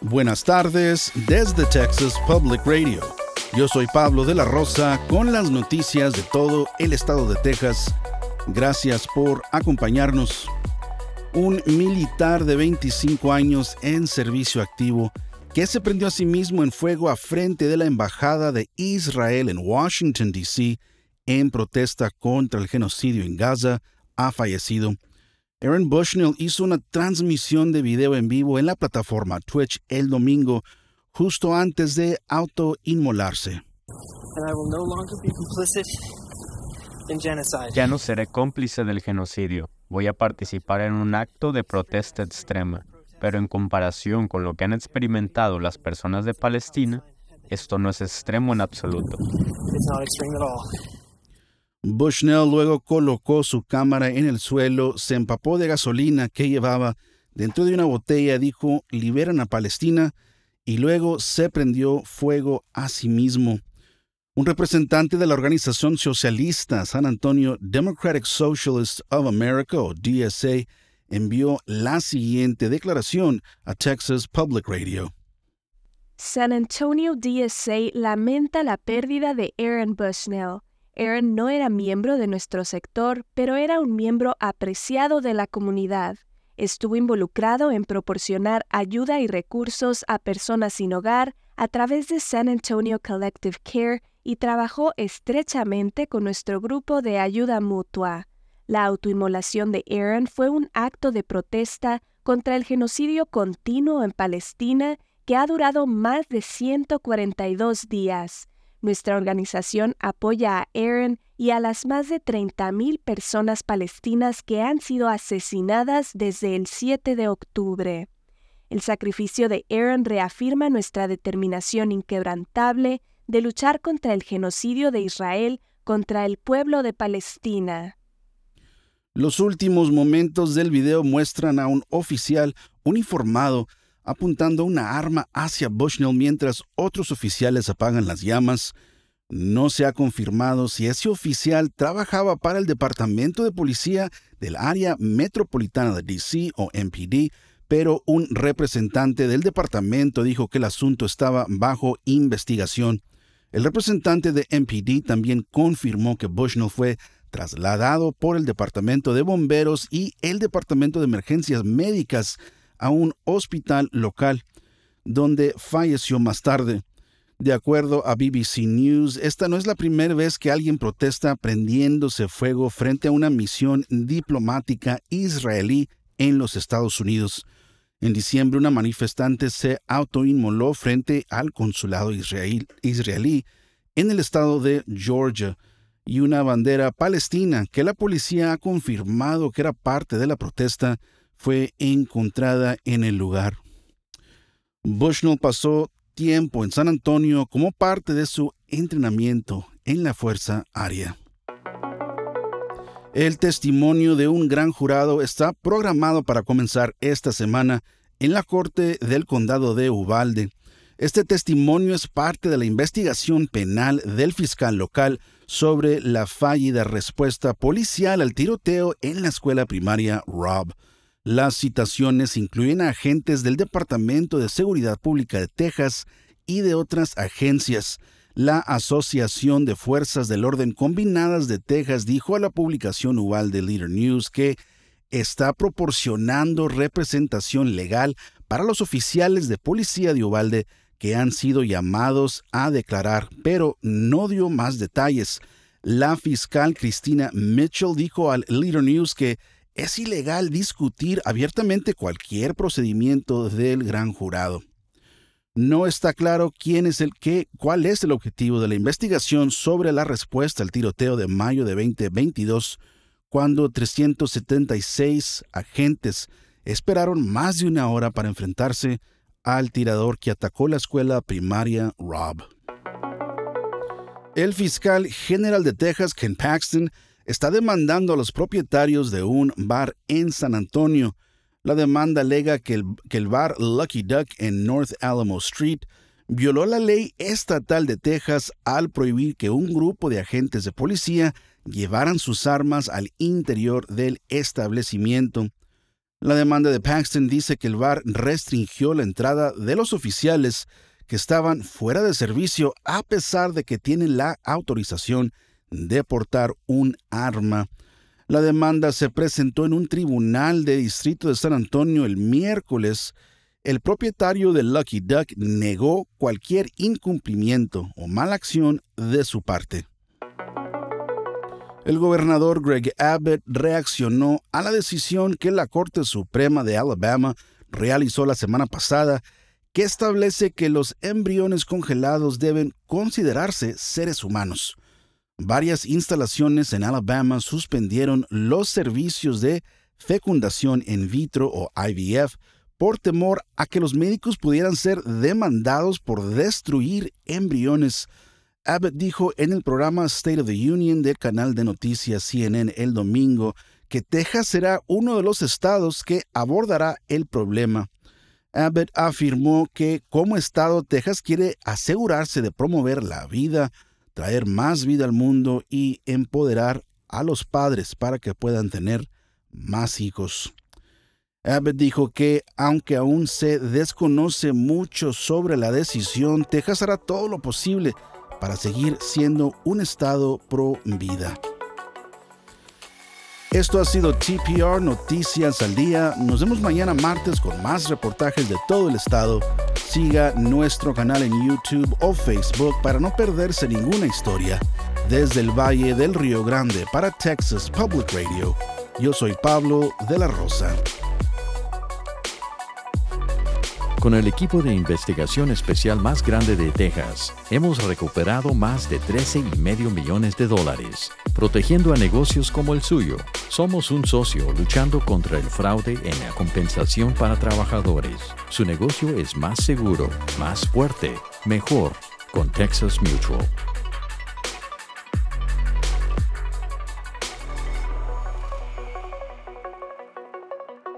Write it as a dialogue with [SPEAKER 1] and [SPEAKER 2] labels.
[SPEAKER 1] Buenas tardes desde Texas Public Radio. Yo soy Pablo de la Rosa con las noticias de todo el estado de Texas. Gracias por acompañarnos. Un militar de 25 años en servicio activo que se prendió a sí mismo en fuego a frente de la Embajada de Israel en Washington, D.C., en protesta contra el genocidio en Gaza, ha fallecido. Aaron Bushnell hizo una transmisión de video en vivo en la plataforma Twitch el domingo, justo antes de autoinmolarse.
[SPEAKER 2] Ya no seré cómplice del genocidio. Voy a participar en un acto de protesta extrema, pero en comparación con lo que han experimentado las personas de Palestina, esto no es extremo en absoluto.
[SPEAKER 1] Bushnell luego colocó su cámara en el suelo, se empapó de gasolina que llevaba dentro de una botella, dijo, liberan a Palestina, y luego se prendió fuego a sí mismo. Un representante de la organización socialista San Antonio Democratic Socialists of America, o DSA, envió la siguiente declaración a Texas Public Radio.
[SPEAKER 3] San Antonio DSA lamenta la pérdida de Aaron Bushnell Aaron no era miembro de nuestro sector, pero era un miembro apreciado de la comunidad. Estuvo involucrado en proporcionar ayuda y recursos a personas sin hogar a través de San Antonio Collective Care y trabajó estrechamente con nuestro grupo de ayuda mutua. La autoinmolación de Aaron fue un acto de protesta contra el genocidio continuo en Palestina que ha durado más de 142 días. Nuestra organización apoya a Aaron y a las más de 30.000 personas palestinas que han sido asesinadas desde el 7 de octubre. El sacrificio de Aaron reafirma nuestra determinación inquebrantable de luchar contra el genocidio de Israel contra el pueblo de Palestina.
[SPEAKER 1] Los últimos momentos del video muestran a un oficial uniformado apuntando una arma hacia Bushnell mientras otros oficiales apagan las llamas. No se ha confirmado si ese oficial trabajaba para el Departamento de Policía del Área Metropolitana de DC o MPD, pero un representante del departamento dijo que el asunto estaba bajo investigación. El representante de MPD también confirmó que Bushnell fue trasladado por el Departamento de Bomberos y el Departamento de Emergencias Médicas a un hospital local, donde falleció más tarde. De acuerdo a BBC News, esta no es la primera vez que alguien protesta prendiéndose fuego frente a una misión diplomática israelí en los Estados Unidos. En diciembre, una manifestante se autoinmoló frente al consulado israelí en el estado de Georgia y una bandera palestina que la policía ha confirmado que era parte de la protesta fue encontrada en el lugar. Bushnell pasó tiempo en San Antonio como parte de su entrenamiento en la Fuerza Aérea. El testimonio de un gran jurado está programado para comenzar esta semana en la Corte del Condado de Uvalde. Este testimonio es parte de la investigación penal del fiscal local sobre la fallida respuesta policial al tiroteo en la escuela primaria Rob. Las citaciones incluyen a agentes del Departamento de Seguridad Pública de Texas y de otras agencias. La Asociación de Fuerzas del Orden Combinadas de Texas dijo a la publicación Uvalde Leader News que está proporcionando representación legal para los oficiales de policía de Uvalde que han sido llamados a declarar, pero no dio más detalles. La fiscal Cristina Mitchell dijo al Leader News que es ilegal discutir abiertamente cualquier procedimiento del gran jurado. No está claro quién es el qué, cuál es el objetivo de la investigación sobre la respuesta al tiroteo de mayo de 2022, cuando 376 agentes esperaron más de una hora para enfrentarse al tirador que atacó la escuela primaria Rob. El fiscal general de Texas, Ken Paxton, está demandando a los propietarios de un bar en San Antonio. La demanda alega que el, que el bar Lucky Duck en North Alamo Street violó la ley estatal de Texas al prohibir que un grupo de agentes de policía llevaran sus armas al interior del establecimiento. La demanda de Paxton dice que el bar restringió la entrada de los oficiales que estaban fuera de servicio a pesar de que tienen la autorización de portar un arma. La demanda se presentó en un tribunal de distrito de San Antonio el miércoles. El propietario de Lucky Duck negó cualquier incumplimiento o mala acción de su parte. El gobernador Greg Abbott reaccionó a la decisión que la Corte Suprema de Alabama realizó la semana pasada que establece que los embriones congelados deben considerarse seres humanos. Varias instalaciones en Alabama suspendieron los servicios de fecundación in vitro o IVF por temor a que los médicos pudieran ser demandados por destruir embriones Abbott dijo en el programa State of the Union del canal de noticias CNN el domingo que Texas será uno de los estados que abordará el problema. Abbott afirmó que como estado Texas quiere asegurarse de promover la vida, traer más vida al mundo y empoderar a los padres para que puedan tener más hijos. Abbott dijo que, aunque aún se desconoce mucho sobre la decisión, Texas hará todo lo posible para seguir siendo un estado pro vida. Esto ha sido TPR Noticias al Día. Nos vemos mañana martes con más reportajes de todo el estado. Siga nuestro canal en YouTube o Facebook para no perderse ninguna historia. Desde el Valle del Río Grande para Texas Public Radio, yo soy Pablo de la Rosa.
[SPEAKER 4] Con el equipo de investigación especial más grande de Texas, hemos recuperado más de 13,5 millones de dólares, protegiendo a negocios como el suyo. Somos un socio luchando contra el fraude en la compensación para trabajadores. Su negocio es más seguro, más fuerte, mejor con Texas Mutual.